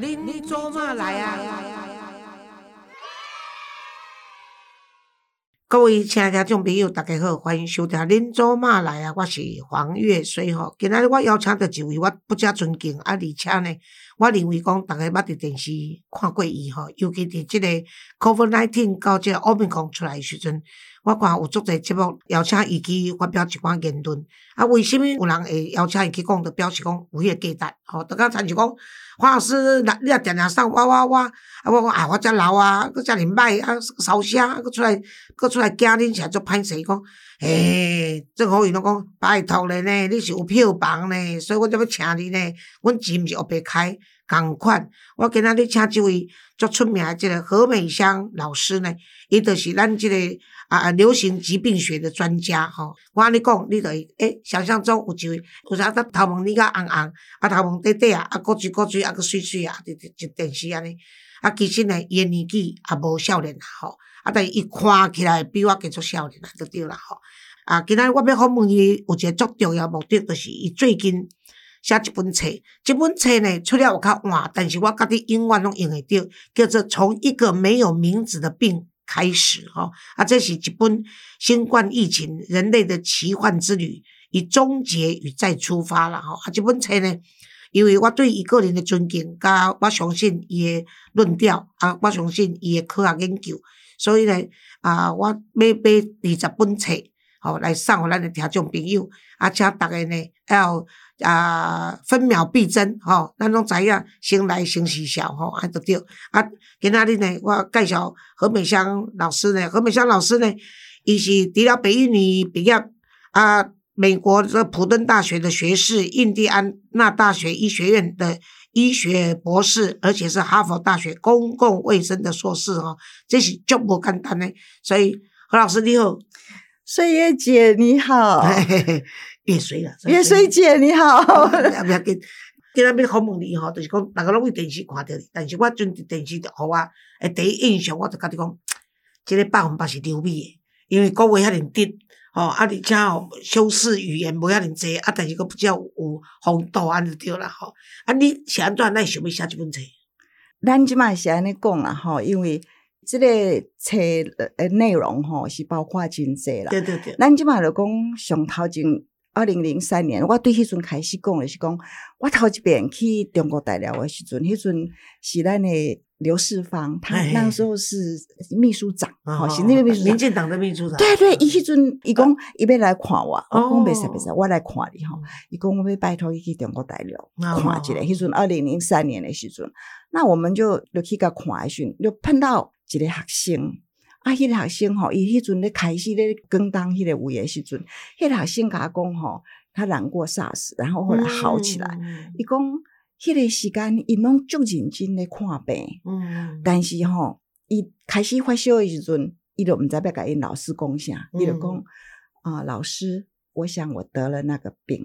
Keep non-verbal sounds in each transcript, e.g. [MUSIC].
恁做嘛来啊？各位亲爱的听众朋友，大家好，欢迎收听《恁做嘛来啊》，我是黄月水吼。今仔日我邀请到一位我不加尊敬，啊，而且呢，我认为讲，大家捌伫电视看过伊吼，尤其伫即个 Covid nineteen 到即个奥密克戎出来时阵。我看有足侪节目邀请伊去发表一寡言论，啊，为虾米有人会邀请伊去讲？就表示讲有迄个价值，吼，就讲亲像讲黄老师，你若定定送我我我，啊，我讲啊，我遮老啊，佫遮尼歹啊，烧声，佫出来，佫出来惊恁起来足歹势，讲，诶，郑好伊拢讲拜托咧呢，你是有票房呢，所以我才要请你呢，阮钱毋是黑白开。共款，我今仔日请即位足出名诶即个何美香老师呢，伊就是咱即个啊流行疾病学的专家吼。我安尼讲，你著会诶想象中有一位，有啥个头毛呢甲红红，啊头毛短短啊，啊古锥古锥啊，佫水水啊，就就电视安尼。啊，其实呢，伊诶年纪也无少年啦吼，啊但是伊看起来比我更足少年啦，就对啦吼。啊，今仔日我要访问伊，有一个足重要目的，就是伊最近。写一本册，这本册呢出了有较晚，但是我家己永远拢用会着，叫做从一个没有名字的病开始，吼啊，这是一本新冠疫情人类的奇幻之旅，以终结与再出发了，吼啊，这本册呢，因为我对伊个人的尊敬，甲我相信伊的论调，啊，我相信伊的科学研究，所以呢，啊，我要买二十本册，吼来送互咱的听众朋友，啊，请逐个呢要。啊，分秒必争，吼，咱拢知影，先来先时效，吼，安就对。啊，今仔日呢，我介绍何美香老师呢，何美香老师呢，伊是除了北一女毕业，啊，美国这普顿大学的学士，印第安纳大学医学院的医学博士，而且是哈佛大学公共卫生的硕士，吼，这是足无简单的。所以何老师你好，岁月姐你好。[LAUGHS] 月水啦，月水姐你好。啊，不要紧，今日要访问你吼，就是讲大家拢去电视看到你，但是我阵电视互我诶第一印象，我就甲你讲，即个百分百是刘美诶，因为讲话遐尔直，吼，啊而且吼修饰语言无遐尔济，啊但是佫比较有风度安就对啦吼。啊，你是安怎咱想要写即本册？咱即卖是安尼讲啦吼，因为即个册诶内容吼是包括真济啦。对对对。咱即卖就讲上头前。二零零三年，我对迄阵开始讲的是讲，我头一遍去中国大陆的时阵，迄阵是咱的刘世芳，他那时候是秘书长，好，行政秘书长，民进党的秘书长。对对，伊迄阵伊讲伊要来看我，我讲袂使袂使，我来看你吼。伊讲我要拜托伊去中国大陆看一下。迄阵二零零三年的时阵，那我们就就去甲看一阵，就碰到一个学生。啊，迄个学生吼，伊迄阵咧开始咧广东迄个位诶时阵，迄个学生甲我讲吼，他染过 SARS，然后后来好起来。伊讲迄个时间，伊拢足认真咧看病。嗯，但是吼，伊开始发烧诶时阵，伊就毋知要甲因老师讲啥，伊就讲啊，老师，我想我得了那个病。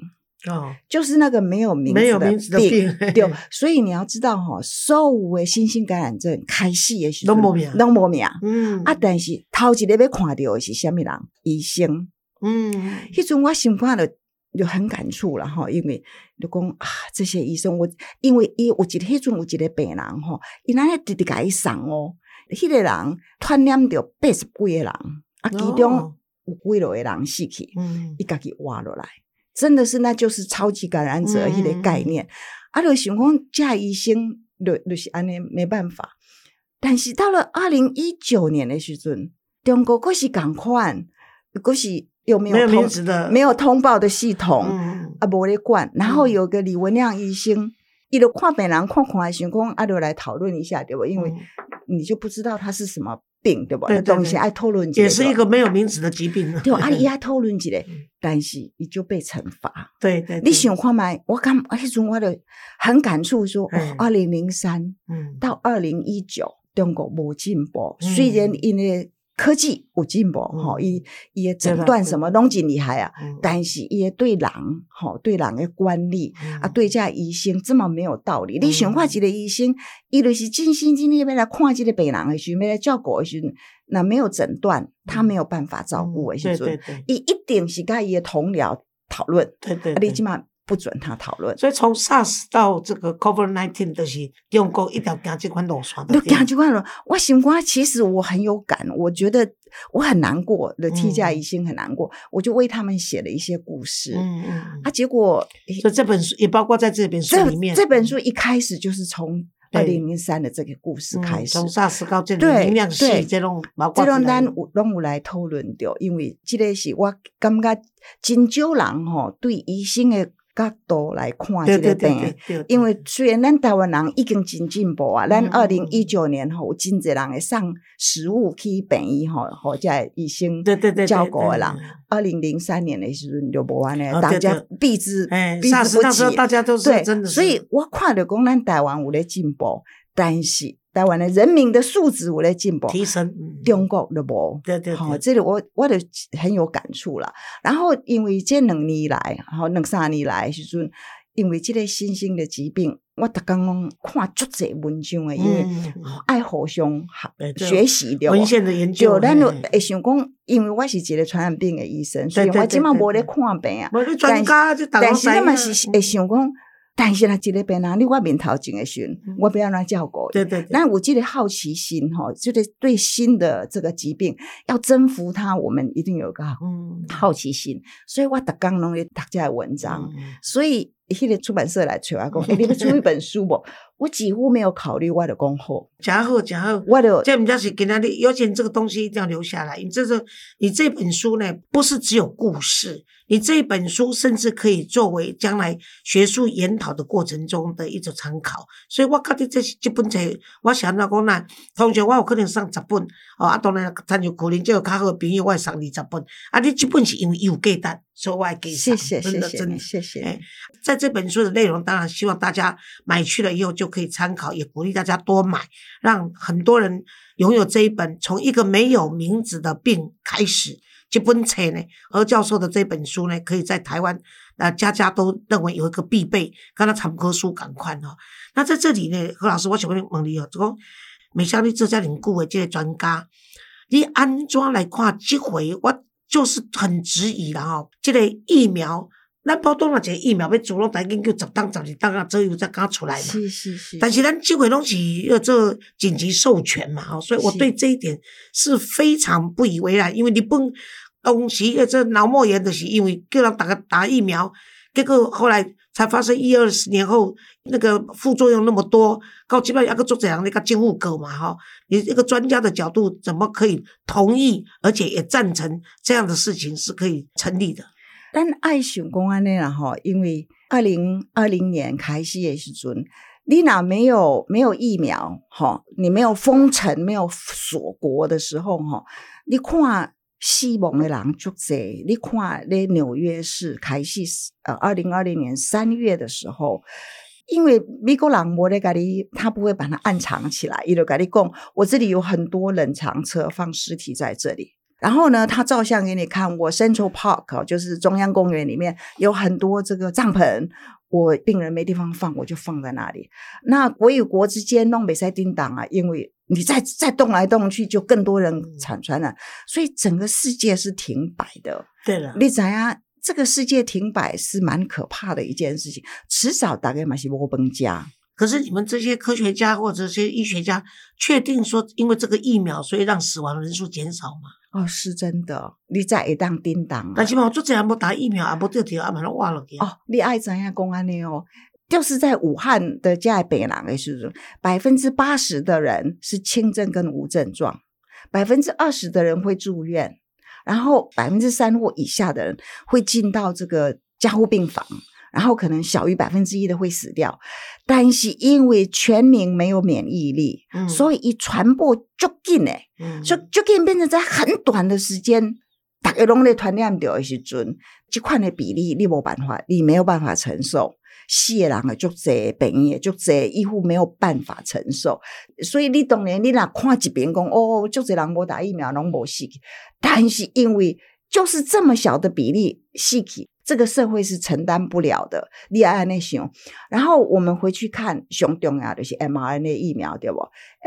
哦，就是那个没有名字的病，对，所以你要知道哈，所有的新型感染症开始也是拢无名，拢无名，嗯，啊，但是头一个要看到的是虾米人？医生，嗯，迄阵我心肝就就很感触了哈，因为就讲啊，这些医生，我因为伊有一迄阵有一个病人哈，伊那直直甲伊送哦，迄个人传染着八十几个人，啊，其中有几落个人死去，嗯，伊家己活落来。真的是，那就是超级感染者一个概念。啊，就想讲，这医生就就是安尼没办法。但是到了二零一九年的时阵，中国可是赶快，可是有没有通没有通报的系统啊？无咧管。然后有个李文亮医生，伊就看病人看看，想讲啊，就来讨论一下，对不？因为你就不知道他是什么。病对吧？那东西爱讨论，也是一个没有名字的疾病。对，阿姨爱讨论起来，但是你就被惩罚。对对，你想看麦？我感而且从我的很感触说，哦，二零零三到二零一九，中国无进步，虽然因为。科技有进步，吼，伊伊诶诊断什么拢真厉害啊！但是伊诶对人，吼对人诶管理啊，对这医生这么没有道理。你想看一个医生，伊就是尽心尽力要来看这个病人诶时，要来照顾诶时，那没有诊断，他没有办法照顾诶时阵，伊一定是甲伊诶同僚讨论。对对，你起码不准他讨论。所以从 SARS 到这个 COVID nineteen 都是中国一条行这款路线。都行这款路，我心肝其实我很有感，我觉得我很难过的替家医生很难过，我就为他们写了一些故事。嗯嗯。啊，结果所以这本书也包括在这本书里面。这本书一开始就是从。二零零三的这个故事开始，从萨斯到这种营养系这种，这种咱有拢有来讨论掉，因为这个是我感觉真少人吼对医生的。角度来看这个病，因为虽然咱台湾人已经真进步啊，咱二零一九年吼有真侪人会上食物去病医吼，或者医生照顾的人，二零零三年的时阵就无安尼，大家避之避之不及，大家都是真的。所以我看着讲咱台湾有咧进步，但是。台湾的人民的素质有咧进步，提升，中国的无，对对，好，这里我我就很有感触了。然后因为这两年来，然后两三年来时阵，因为这个新兴的疾病，我特刚刚看足侪文章诶，因为爱互相学习的文献的研究，咱就会想讲，因为我是一个传染病的医生，所以我今嘛无咧看病啊，专家就但是那么是会想讲。但是呢，这个病啊你我面头前的时，我不要让他叫过。对对。那我记得好奇心哈，就是对新的这个疾病要征服它，我们一定有个好奇心。所以我特刚弄的读这文章，所以。迄个出版社来催我 [LAUGHS] 讲，你要出一本书不？我几乎没有考虑我的功课。假好假好，我的这我们家是给他的，尤其这个东西一定要留下来。你这是你这本书呢，不是只有故事，你这本书甚至可以作为将来学术研讨的过程中的一种参考。所以我觉得这这本册，我想到讲呢，通常我有可能上十本，哦，啊，当然参就可能就有较好的朋友，我会上二十本。啊，你这本是因为有价值。说外给谢谢真的真的谢谢。哎，在这本书的内容，当然希望大家买去了以后就可以参考，也鼓励大家多买，让很多人拥有这一本从一个没有名字的病开始这本册呢。何教授的这本书呢，可以在台湾啊家家都认为有一个必备，跟他参科书赶快哈。那在这里呢，何老师，我想问问你哦，这个美香你这家凝固的这个专家，你安怎来看这回我？就是很质疑了哈，这个疫苗，咱普通啊，一个疫苗要做拢大概叫十档、十二档啊，左右才敢出来嘛。是是是。但是咱这回东西要做紧急授权嘛，吼，所以我对这一点是非常不以为然。因为你不东西，这脑膜炎的是因为叫人打个打疫苗，结果后来才发生一二十年后那个副作用那么多，搞基本要个做怎样的一个监护狗嘛，哈。你一个专家的角度，怎么可以同意，而且也赞成这样的事情是可以成立的？但爱想公安呢，哈，因为二零二零年开始也是准，你哪没有没有疫苗，哈，你没有封城、没有锁国的时候，哈，你看死亡的人就多，你看那纽约市开始，呃，二零二零年三月的时候。因为美国人我咧咖喱，他不会把它暗藏起来。伊就咖喱讲，我这里有很多冷藏车放尸体在这里。然后呢，他照相给你看。我 Central Park 就是中央公园里面有很多这个帐篷，我病人没地方放，我就放在那里。那国与国之间弄比赛叮当啊，因为你再再动来动去，就更多人产传染，所以整个世界是停摆的。对了，你怎样？这个世界停摆是蛮可怕的一件事情，迟早大概嘛是我崩家。可是你们这些科学家或者这些医学家，确定说因为这个疫苗，所以让死亡人数减少吗？哦，是真的。你在一当叮当，但起码我做这样不打疫苗，也，不得条啊，把它挖了哦，你爱怎样公安的哦？就是在武汉的加北南的时候，百分之八十的人是轻症跟无症状，百分之二十的人会住院。然后百分之三或以下的人会进到这个加护病房，然后可能小于百分之一的会死掉。但是因为全民没有免疫力，所以一传播就紧嘞，就就紧变成在很短的时间，大家拢在传染掉的时阵，这款的比例你无办法，你没有办法承受。死的人啊，足济，病院也足济，医护没有办法承受，所以你当然你若看一边讲哦，足济人无打疫苗，拢无死去。但是因为就是这么小的比例死去，这个社会是承担不了的。你爱那熊，然后我们回去看熊重要的是 mRNA 疫苗，对不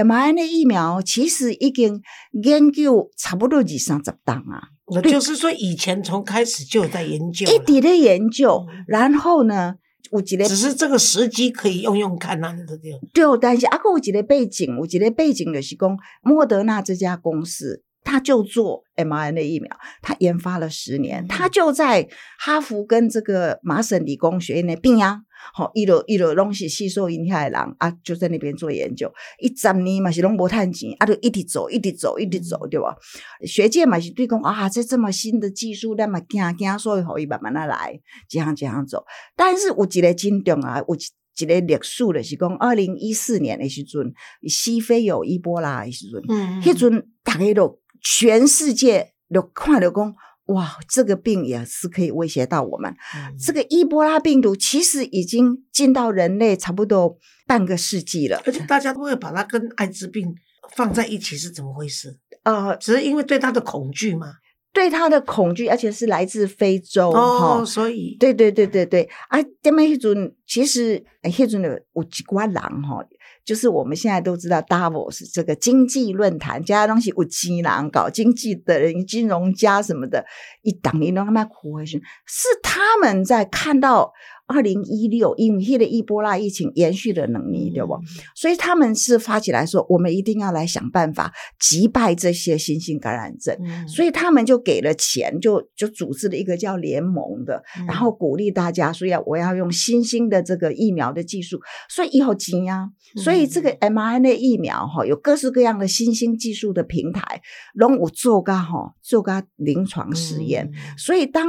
？mRNA 疫苗其实已经研究差不多二三十档啊。就是说，以前从开始就有在研究，一直的研究，然后呢？有一个只是这个时机可以用用看啊，对。对，但是啊，有一个背景，有一个背景就是讲，莫德纳这家公司，他就做 mRNA 疫苗，他研发了十年，他就在哈佛跟这个麻省理工学院的并呀。好，一路一路拢是吸收因遐的人啊，就在那边做研究，一十年嘛是拢无趁钱，啊，就一直走，一直走，一直走，对吧？学界嘛是对讲啊，这这么新的技术，那么惊惊，所以可以慢慢的来，这样这样走。但是有一个真重啊，有一个历史的是讲，二零一四年的时阵，西非有伊波拉的时阵，嗯，迄阵大家都全世界都看了讲。哇，这个病也是可以威胁到我们。这个伊波拉病毒其实已经进到人类差不多半个世纪了，而且大家都会把它跟艾滋病放在一起，是怎么回事？呃，只是因为对它的恐惧嘛，对它的恐惧，而且是来自非洲哦，所以对对对对对啊，这么一种其实迄种有有几寡人哈。就是我们现在都知道，Davos 这个经济论坛，其他东西有钱人搞经济的人，金融家什么的，一党一弄他妈苦回去，是他们在看到。二零一六，因为的伊波拉疫情延续的能力，对不？所以他们是发起来说，我们一定要来想办法击败这些新型感染症。所以他们就给了钱，就就组织了一个叫联盟的，然后鼓励大家，所以我要用新兴的这个疫苗的技术。所以以后急呀，所以这个 mRNA 疫苗哈，有各式各样的新兴技术的平台，让我做个哈做个临床实验。所以当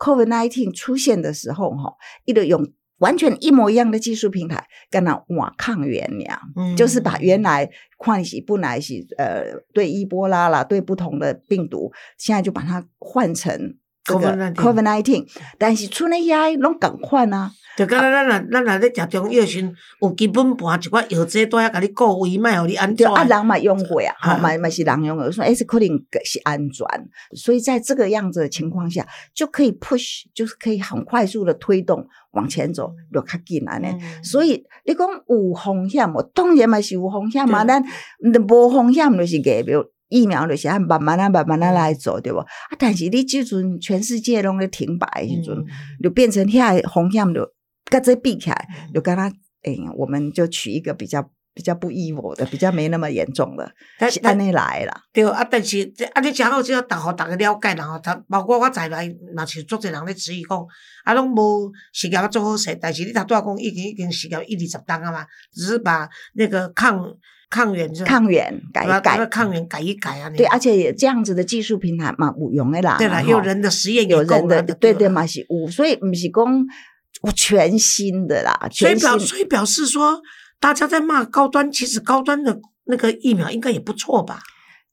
Covid nineteen 出现的时候，哈，一个用完全一模一样的技术平台，跟它瓦抗原呀，就是把原来换洗不来洗，呃，对伊波拉啦，对不同的病毒，现在就把它换成这个 Covid nineteen，但是出那些拢更换啊。就敢若咱若咱若咧食中药时，有基本盘一寡药剂都要甲你顾胃，卖互你安全。啊，人嘛用过啊，好嘛嘛是人用的，说哎是可能是安全，所以在这个样子的情况下，就可以 push，就是可以很快速的推动往前走，就较紧安尼。所以你讲有风险无？当然嘛是有风险嘛，咱无风险就是给比如疫苗就是按慢慢啊慢慢啊来做，对不？啊，但是你即阵全世界拢咧停摆时阵，就变成遐风险就。跟这比起来，就跟他，哎，我们就取一个比较比较不 evil 的，比较没那么严重的，是安尼来啦。对啊，但是啊，你正好只要大互大家了解，然后他包括我在内，嘛是足侪人咧质疑讲，啊，拢无实验做好势，但是你头拄仔讲已经已经实验一二十档啊嘛，只是把那个抗抗原抗原改一改，抗原改一改啊。对，而且这样子的技术平台嘛有用的啦。对啦，有人的实验有人的，对对嘛是有，所以不是讲。我全新的啦，所以表所以表示说，大家在骂高端，其实高端的那个疫苗应该也不错吧？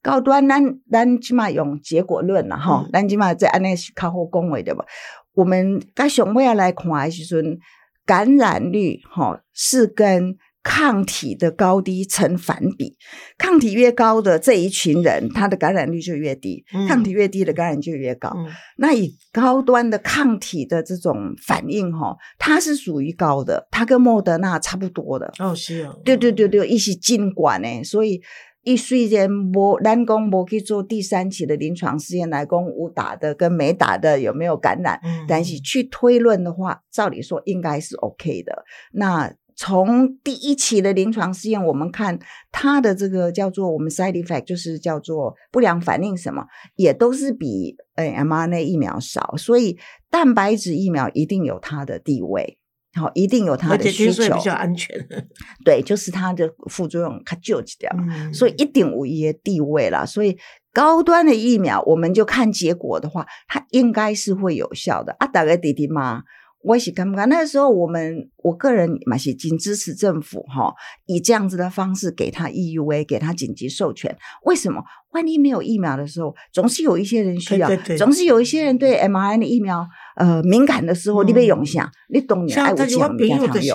高端，咱咱起码用结果论了哈，咱起码在安内靠后恭维的吧。我们该熊未来看的时阵，感染率哈是跟。抗体的高低成反比，抗体越高的这一群人，他的感染率就越低；抗体越低的感染就越高。那以高端的抗体的这种反应，哈，它是属于高的，它跟莫德纳差不多的。哦，是哦，对对对对，一起尽管呢，所以一虽然无单讲无去做第三期的临床试验来讲，无打的跟没打的有没有感染，但是去推论的话，照理说应该是 OK 的。那从第一期的临床试验，我们看它的这个叫做我们 side effect，就是叫做不良反应，什么也都是比呃 mRNA 疫苗少，所以蛋白质疫苗一定有它的地位，好，一定有它的需求，比较安全。[LAUGHS] 对，就是它的副作用它救起掉，所以一定无一的地位了。所以高端的疫苗，我们就看结果的话，它应该是会有效的。啊，打个滴滴吗？我是感觉那时候我们我个人嘛是仅支持政府哈，以这样子的方式给他 EUA，给他紧急授权。为什么？万一没有疫苗的时候，总是有一些人需要，总是有一些人对 mRNA 疫苗呃敏感的时候，你被用下，你懂的。像他就我朋友就是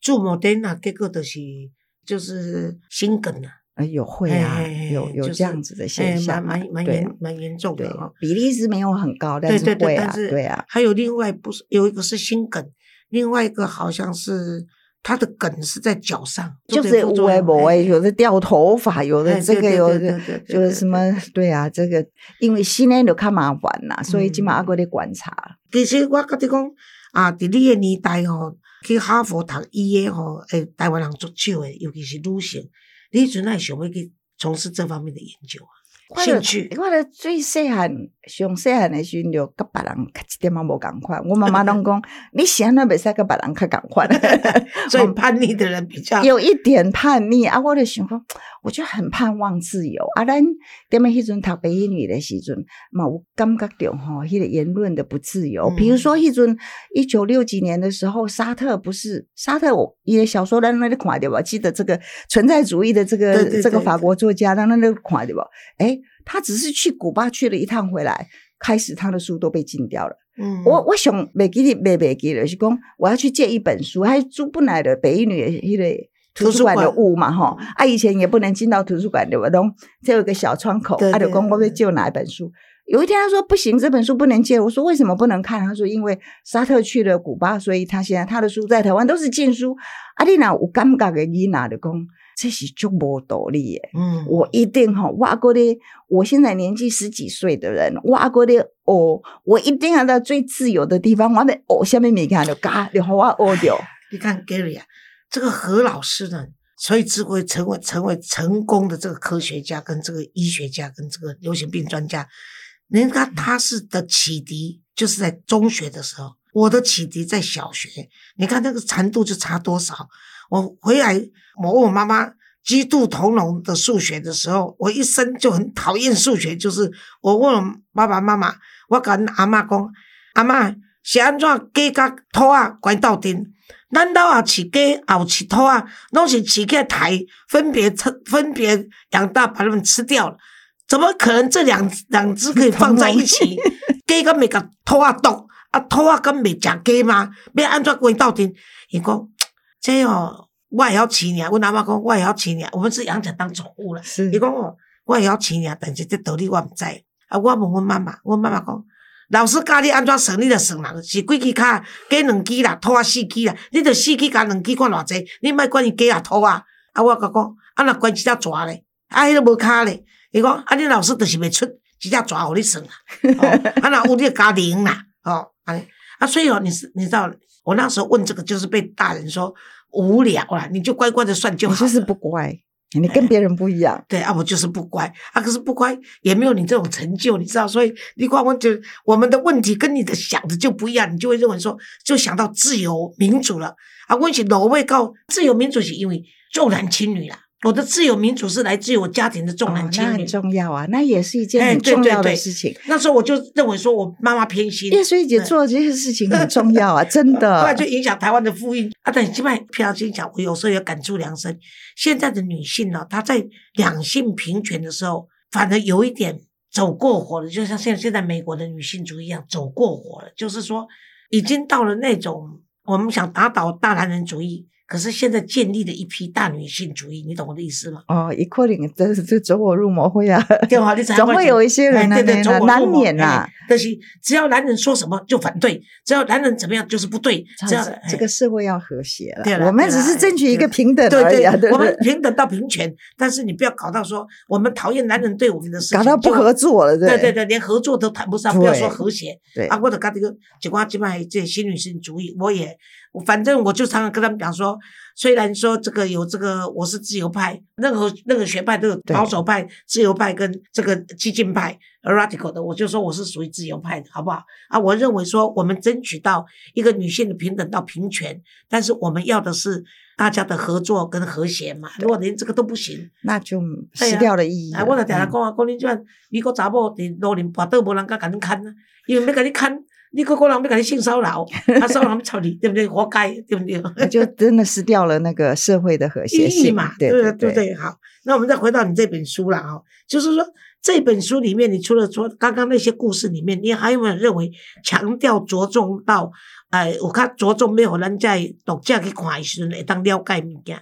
注莫德纳，结果就是就是心梗了。呃，有会啊，有有这样子的现象，蛮蛮蛮严蛮严重的哈。比例是没有很高，但是会啊，对啊。还有另外不是有一个是心梗，另外一个好像是他的梗是在脚上，就是有的掉头发，有的这个有的就是什么，对啊，这个因为新年就较麻烦啦，所以起码阿哥得观察。其实我跟你讲啊，伫你的年代吼，去哈佛读医的吼，诶，台湾人足少诶，尤其是女性。你阵爱想要去从事这方面的研究啊？兴趣？我咧最细汉、上细汉的时阵，就甲别人一点嘛无共款。我妈妈拢讲，[LAUGHS] 你现在袂使甲别人较共款。[LAUGHS] 所以叛逆的人比较 [LAUGHS] 有一点叛逆啊！我咧想讲，我就很盼望自由啊！咱踮么迄阵读北英语的时阵，嘛有感觉着吼，迄个言论的不自由。比如说迄阵一九六几年的时候，沙特不是沙特，我伊的小说咱那里看着吧？记得这个存在主义的这个这个法国作家，咱那里看着吧？哎。他只是去古巴去了一趟回来，开始他的书都被禁掉了。嗯，我我想没给你没没给了，是讲我要去借一本书，还租不来的北一女一个图书馆的物嘛哈。啊，以前也不能进到图书馆的，我？都只有一个小窗口。他就讲我要借哪一本书？有一天他说不行，这本书不能借。我说为什么不能看？他说因为沙特去了古巴，所以他现在他的书在台湾都是禁书。阿丽娜，我尴尬给你拿的讲。这是就无道理耶！嗯，我一定哈，挖过的，我现在年纪十几岁的人，挖过的哦，我一定要到最自由的地方，我的哦，下面没看就嘎，就好我哦掉。你看 Gary 啊，这个何老师呢，所以只会成为成为成功的这个科学家，跟这个医学家，跟这个流行病专家，人家他是的启迪，就是在中学的时候，我的启迪在小学，你看那个程度就差多少。我回来，我问我妈妈鸡兔同笼的数学的时候，我一生就很讨厌数学。就是我问我爸爸妈妈，我跟阿妈讲，阿妈是安怎鸡甲兔啊关斗阵？难道啊饲鸡，也有饲兔啊？拢是饲起台，分别吃，分别养大，把它们吃掉了？怎么可能这两两只可以 [LAUGHS] 放在一起？[LAUGHS] 鸡敢未甲兔啊斗？啊兔啊敢未食鸡吗？要安怎关斗阵？伊讲。这哦，我也要饲鸟。我阿妈讲，我也要饲鸟。我们是养着当宠物了。是。伊讲哦，我也要饲鸟，但是这道理我唔知。啊，我问阮妈妈，阮妈妈讲，老师教你安怎算，你就算人是几支卡，加两支啦，拖啊四支啦，你就四支加两支看偌济，你莫管伊加啊拖啊。啊，我甲讲，啊若管一只蛇咧，啊，迄个无脚咧。伊讲，啊，你老师就是袂出一只蛇互你算啦。啊，若有你加零啦，哦，安尼。啊，所以哦，你是你知道。我那时候问这个，就是被大人说无聊啊，你就乖乖的算就好。你就是不乖，你跟别人不一样。对啊，我就是不乖啊，可是不乖也没有你这种成就，你知道？所以你光问就我们的问题跟你的想的就不一样，你就会认为说就想到自由民主了啊。问起老位告自由民主是因为重男轻女了。我的自由民主是来自于我家庭的重男轻女，那很重要啊，那也是一件很重要的事情。那时候我就认为说我妈妈偏心，叶水姐做这些事情很重要啊，[LAUGHS] 真的。后来就影响台湾的妇运啊，但起码偏心讲，我有时候也感触良深。现在的女性呢，她在两性平权的时候，反而有一点走过火了，就像现现在美国的女性主义一样走过火了，就是说已经到了那种我们想打倒大男人主义。可是现在建立了一批大女性主义，你懂我的意思吗？哦，一可能这是这走火入魔会啊，[LAUGHS] 对啊，你 [LAUGHS] 总会有一些人对对，难免啊。但是只要男人说什么就反对，只要男人怎么样就是不对。只要这个社会要和谐了，我们只是争取一个平等而已。我们平等到平权，但是你不要搞到说我们讨厌男人对我们的事情，搞到不合作了。对对对，连合作都谈不上，不要说和谐。对啊，我者讲这个，就讲基本上这新女性主义，我也。反正我就常常跟他们讲说，虽然说这个有这个我是自由派，任何任何学派都有保守派、自由派跟这个激进派 （radical） 的，我就说我是属于自由派的，好不好？啊，我认为说我们争取到一个女性的平等到平权，但是我们要的是大家的合作跟和谐嘛。如果连这个都不行，那就失掉了意义。哎，我就听他讲啊，讲你这美国查某在路边跋倒，无人敢甲你看啊，因为要甲你看。你个个人要给你性骚扰，他 [LAUGHS] 骚扰操你，对不对？活该，对不对？就真的失掉了那个社会的和谐性嘛，对对对对。好，那我们再回到你这本书了啊，就是说这本书里面，你除了说刚刚那些故事里面，你还有没有认为强调着重到，哎，我看着重没有人在读者去看时会当了解物件？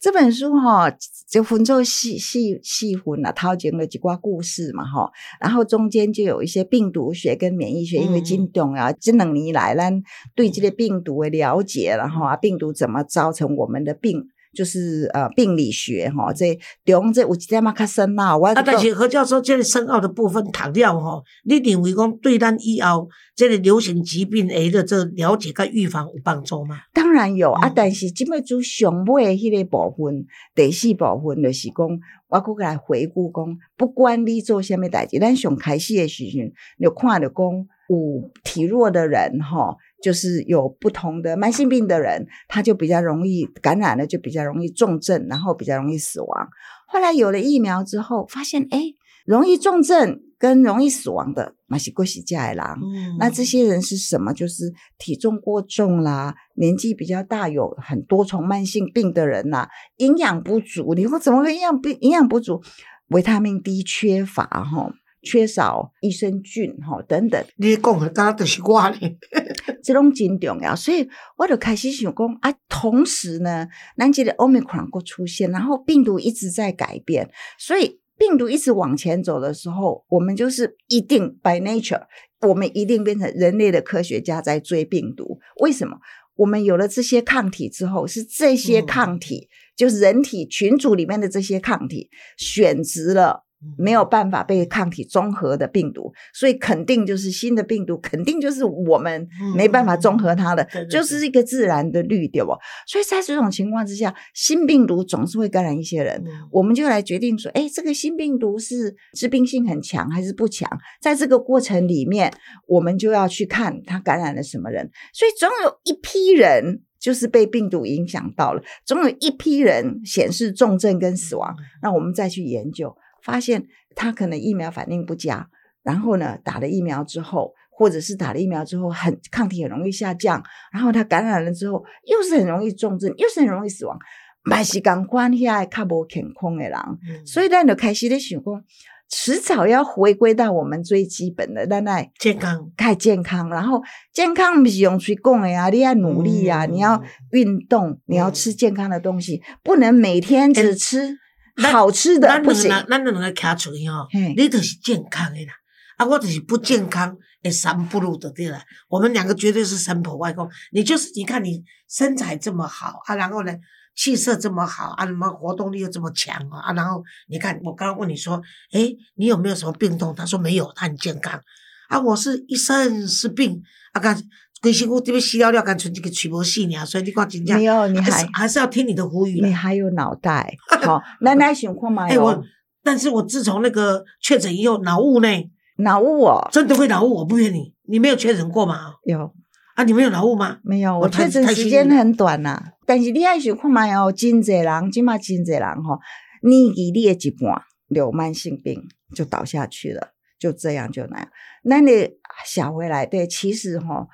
这本书哈就分做细细细分了，套进了几挂故事嘛哈，然后中间就有一些病毒学跟免疫学，因为金重啊，这两年来咱对这个病毒的了解了哈，病毒怎么造成我们的病。就是呃病理学哈，这中这有一点嘛较深奥。我啊，但是何教授这个深奥的部分读了吼，你认为讲对咱以后这个流行疾病的这了解跟预防有帮助吗？当然有啊，但是今麦做上尾迄个部分，第四部分就是讲，我过来回顾讲，不管你做什么代志，咱上开始的时阵，就看着讲有体弱的人哈。就是有不同的慢性病的人，他就比较容易感染了，就比较容易重症，然后比较容易死亡。后来有了疫苗之后，发现哎，容易重症跟容易死亡的，那是过喜家郎。那这些人是什么？就是体重过重啦，年纪比较大，有很多重慢性病的人呐，营养不足。你说怎么会营养不营养不足？维他命 D 缺乏哈。缺少益生菌哈等等，你讲的刚刚就是我咧，这种真重要，所以我就开始想讲啊。同时呢，南极的 omicron 过出现，然后病毒一直在改变，所以病毒一直往前走的时候，我们就是一定 by nature，我们一定变成人类的科学家在追病毒。为什么？我们有了这些抗体之后，是这些抗体，就是人体群组里面的这些抗体选择了。没有办法被抗体中和的病毒，所以肯定就是新的病毒，肯定就是我们没办法中和它的，就是一个自然的律，对不？所以在这种情况之下，新病毒总是会感染一些人，我们就来决定说，哎，这个新病毒是致病性很强还是不强？在这个过程里面，我们就要去看它感染了什么人，所以总有一批人就是被病毒影响到了，总有一批人显示重症跟死亡，那我们再去研究。发现他可能疫苗反应不佳，然后呢，打了疫苗之后，或者是打了疫苗之后很抗体很容易下降，然后他感染了之后又是很容易重症，又是很容易死亡，买是刚关下较无健康的人，所以咱就开始咧想讲，迟早要回归到我们最基本的，咱来健康，太健康，然后健康不是用嘴讲的呀，你要努力呀，你要运动，你要吃健康的东西，不能每天只吃。好吃的不行，咱两个徛厝吼，你就是健康的啦，啊，我就是不健康，诶，三不如的对啦。我们两个绝对是三婆外公，你就是你看你身材这么好啊，然后呢气色这么好啊，什么活动力又这么强啊，然后你看我刚刚问你说，诶，你有没有什么病痛？他说没有，他很健康啊。我是一身是病啊，刚。规身躯这边洗了了，干存这个取无死呢，所以你讲真正没有，你还还是要听你的呼吁。你还有脑袋，[LAUGHS] 好，奶奶想看嘛？哎，我，但是我自从那个确诊以后，脑雾呢？脑雾哦，真的会脑雾，我不骗你。你没有确诊过吗？有啊，你没有脑雾吗？没有，我确诊时间很短呐。但是你还想看嘛？哦，真济人，起码真济人哈，年纪你的一半有慢性病就倒下去了，就这样就那样。那你想回来，对，其实哈。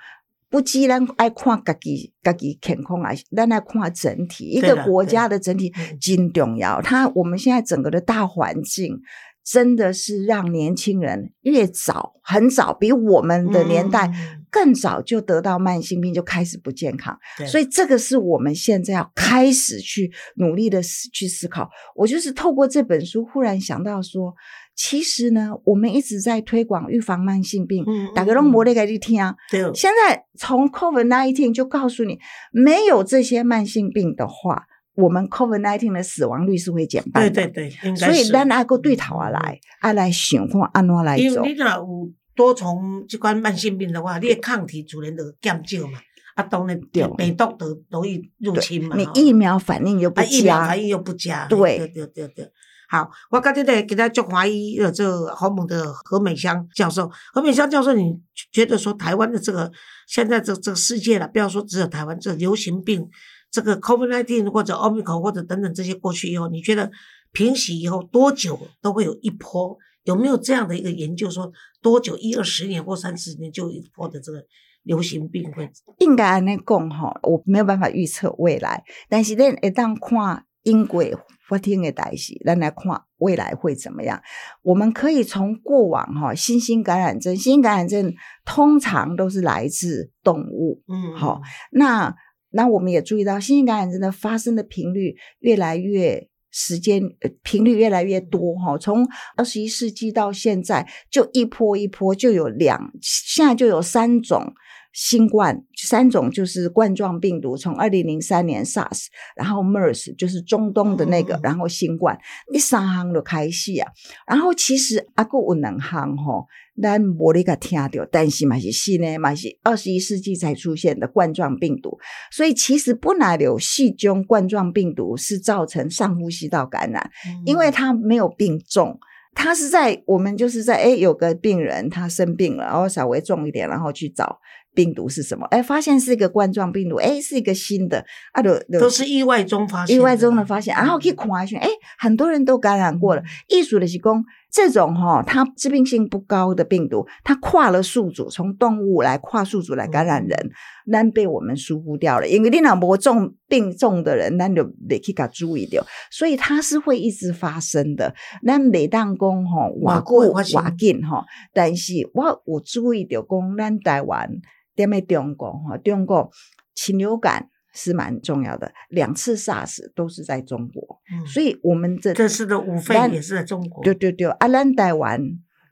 不只咱爱看家己家己健康啊，咱爱看整体一个国家的整体真重要。它我们现在整个的大环境，真的是让年轻人越早很早，比我们的年代更早就得到慢性病，就开始不健康。所以这个是我们现在要开始去努力的去思考。我就是透过这本书，忽然想到说。其实呢，我们一直在推广预防慢性病，打个龙膜的给你听啊。对，现在从 COVID nineteen 就告诉你，没有这些慢性病的话，我们 COVID nineteen 的死亡率是会减半的。对对对，所以咱阿个对头啊来，爱来想看安怎来走。因为你若有多重这款慢性病的话，你的抗体自然就减少嘛，啊，当然病毒都容易入侵嘛。你疫苗反应又不佳，疫苗反应又不佳。对对对对。好，我今天给大家做华裔的这个鸿蒙的何美香教授。何美香教授，你觉得说台湾的这个现在这这个世界了，不要说只有台湾，这流行病，这个 COVID-19 或者 Omicron 或者等等这些过去以后，你觉得平息以后多久都会有一波？有没有这样的一个研究说多久一二十年或三十年就一波的这个流行病会？应该安尼讲哈，我没有办法预测未来，但是咧一旦看英国。发天的代西，咱来看未来会怎么样？我们可以从过往哈，新型感染症，新型感染症通常都是来自动物，嗯，好，那那我们也注意到，新型感染症的发生的频率越来越时间频率越来越多哈。从二十一世纪到现在，就一波一波就有两，现在就有三种。新冠三种就是冠状病毒，从二零零三年 SARS，然后 MERS 就是中东的那个，然后新冠，你三行都开戏啊。然后其实阿个有两行吼，咱无你个听到，但是嘛是新呢，嘛是二十一世纪才出现的冠状病毒。所以其实不哪有细菌冠状病毒是造成上呼吸道感染，因为它没有病重。他是在我们就是在哎，有个病人他生病了，然后稍微重一点，然后去找病毒是什么？哎，发现是一个冠状病毒，哎，是一个新的啊，都都是意外中发现，意外中的发现，然后可以看一下，哎，很多人都感染过了。艺术的是讲这种哈，它致病性不高的病毒，它跨了宿主，从动物来跨宿主来感染人，那被我们疏忽掉了。因为你那么重病重的人，那就得去给注意掉，所以它是会一直发生的。那每当讲哈，瓦过瓦紧哈，但是我我注意到讲，咱台湾踮在中国哈，中国禽流感。是蛮重要的，两次 SARS 都是在中国，所以我们这这次的五肺也是在中国。对对对，阿兰台湾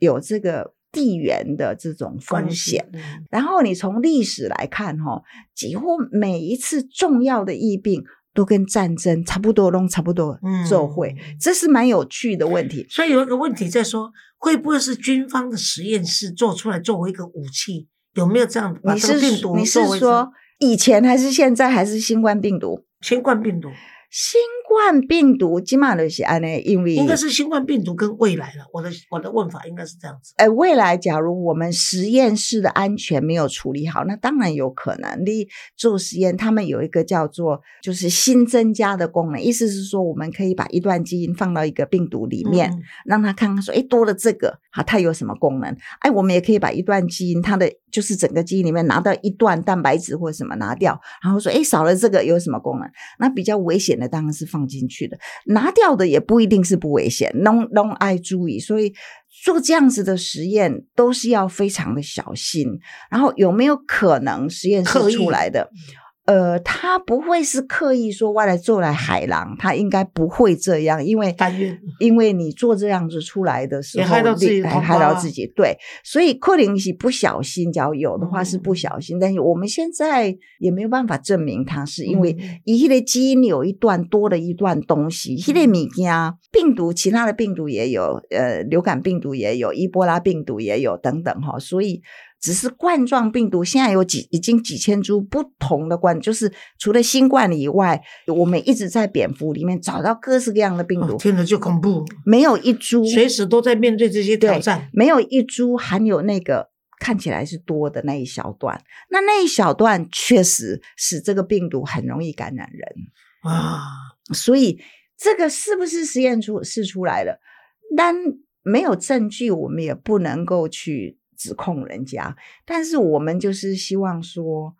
有这个地缘的这种风险。然后你从历史来看，哈，几乎每一次重要的疫病都跟战争差不多，弄差不多做会，这是蛮有趣的问题。所以有一个问题在说，会不会是军方的实验室做出来作为一个武器？有没有这样把这个病毒？你是说？以前还是现在还是新冠病毒？新冠病毒。新冠病毒起码都是安呢，因为应该是新冠病毒跟未来了。我的我的问法应该是这样子。哎，未来假如我们实验室的安全没有处理好，那当然有可能。你做实验，他们有一个叫做就是新增加的功能，意思是说我们可以把一段基因放到一个病毒里面，让他看看说，哎，多了这个，好，它有什么功能？哎，我们也可以把一段基因，它的就是整个基因里面拿到一段蛋白质或者什么拿掉，然后说，哎，少了这个有什么功能？那比较危险的。当然是放进去的，拿掉的也不一定是不危险。弄弄爱注意，所以做这样子的实验都是要非常的小心。然后有没有可能实验室出来的？呃，他不会是刻意说外来做来海狼，他应该不会这样，因为因为你做这样子出来的时候，害到自己，害到自己，对，所以克林是不小心，只要有的话是不小心，但是我们现在也没有办法证明他是因为一类基因有一段多了一段东西，一类米加病毒，其他的病毒也有，呃，流感病毒也有，伊波拉病毒也有等等哈，所以。只是冠状病毒现在有几已经几千株不同的冠，就是除了新冠以外，我们一直在蝙蝠里面找到各式各样的病毒。听着就恐怖，没有一株随时都在面对这些挑战，没有一株含有那个看起来是多的那一小段。那那一小段确实使这个病毒很容易感染人啊。所以这个是不是实验出试出来了？但没有证据，我们也不能够去。指控人家，但是我们就是希望说，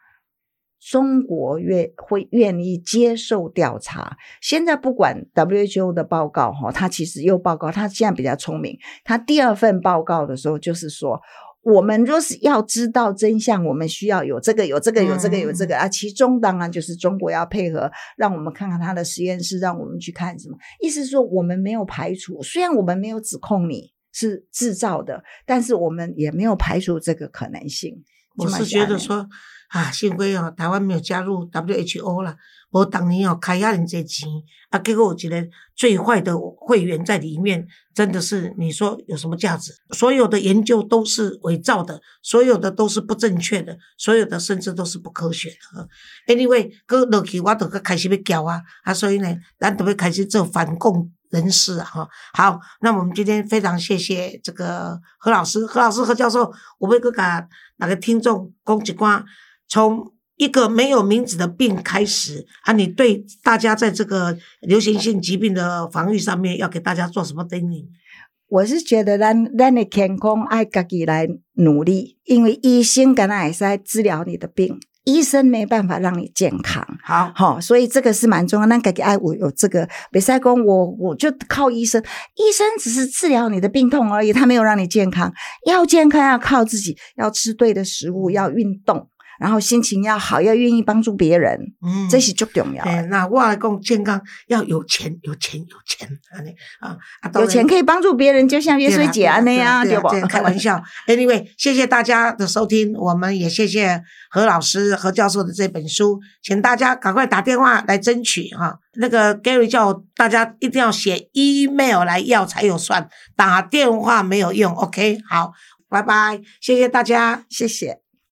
中国愿会愿意接受调查。现在不管 WHO 的报告哈，他其实又报告，他现在比较聪明。他第二份报告的时候，就是说，我们若是要知道真相，我们需要有这个有这个有这个有这个啊。其中当然就是中国要配合，让我们看看他的实验室，让我们去看什么。意思是说，我们没有排除，虽然我们没有指控你。是制造的，但是我们也没有排除这个可能性。我是觉得说啊，幸亏哦，台湾没有加入 WHO 了，我当年哦开下你这钱啊，结果我觉得最坏的会员在里面，真的是你说有什么价值？所有的研究都是伪造的，所有的都是不正确的，所有的甚至都是不科学的。Anyway，搁落去我都搁开始要叫啊，啊，所以呢，咱都要开始做反共。人事哈好，那我们今天非常谢谢这个何老师、何老师、何教授，我们个个哪个听众公职官，从一个没有名字的病开始啊，你对大家在这个流行性疾病的防御上面要给大家做什么叮咛？我是觉得咱咱的健康爱自己来努力，因为医生敢那也是在治疗你的病。医生没办法让你健康，好，好，所以这个是蛮重要。那给给爱我有这个北塞宫，我我就靠医生。医生只是治疗你的病痛而已，他没有让你健康。要健康要靠自己，要吃对的食物，要运动。然后心情要好，要愿意帮助别人，嗯，这是最重要的。那我来讲，健康要有钱，有钱，有钱，啊啊，有钱可以帮助别人，就像月水姐那样，对不？开玩笑。[LAUGHS] Anyway，谢谢大家的收听，我们也谢谢何老师、何教授的这本书，请大家赶快打电话来争取哈。那个 Gary 叫大家一定要写 email 来要才有算，打电话没有用。OK，好，拜拜，谢谢大家，谢谢。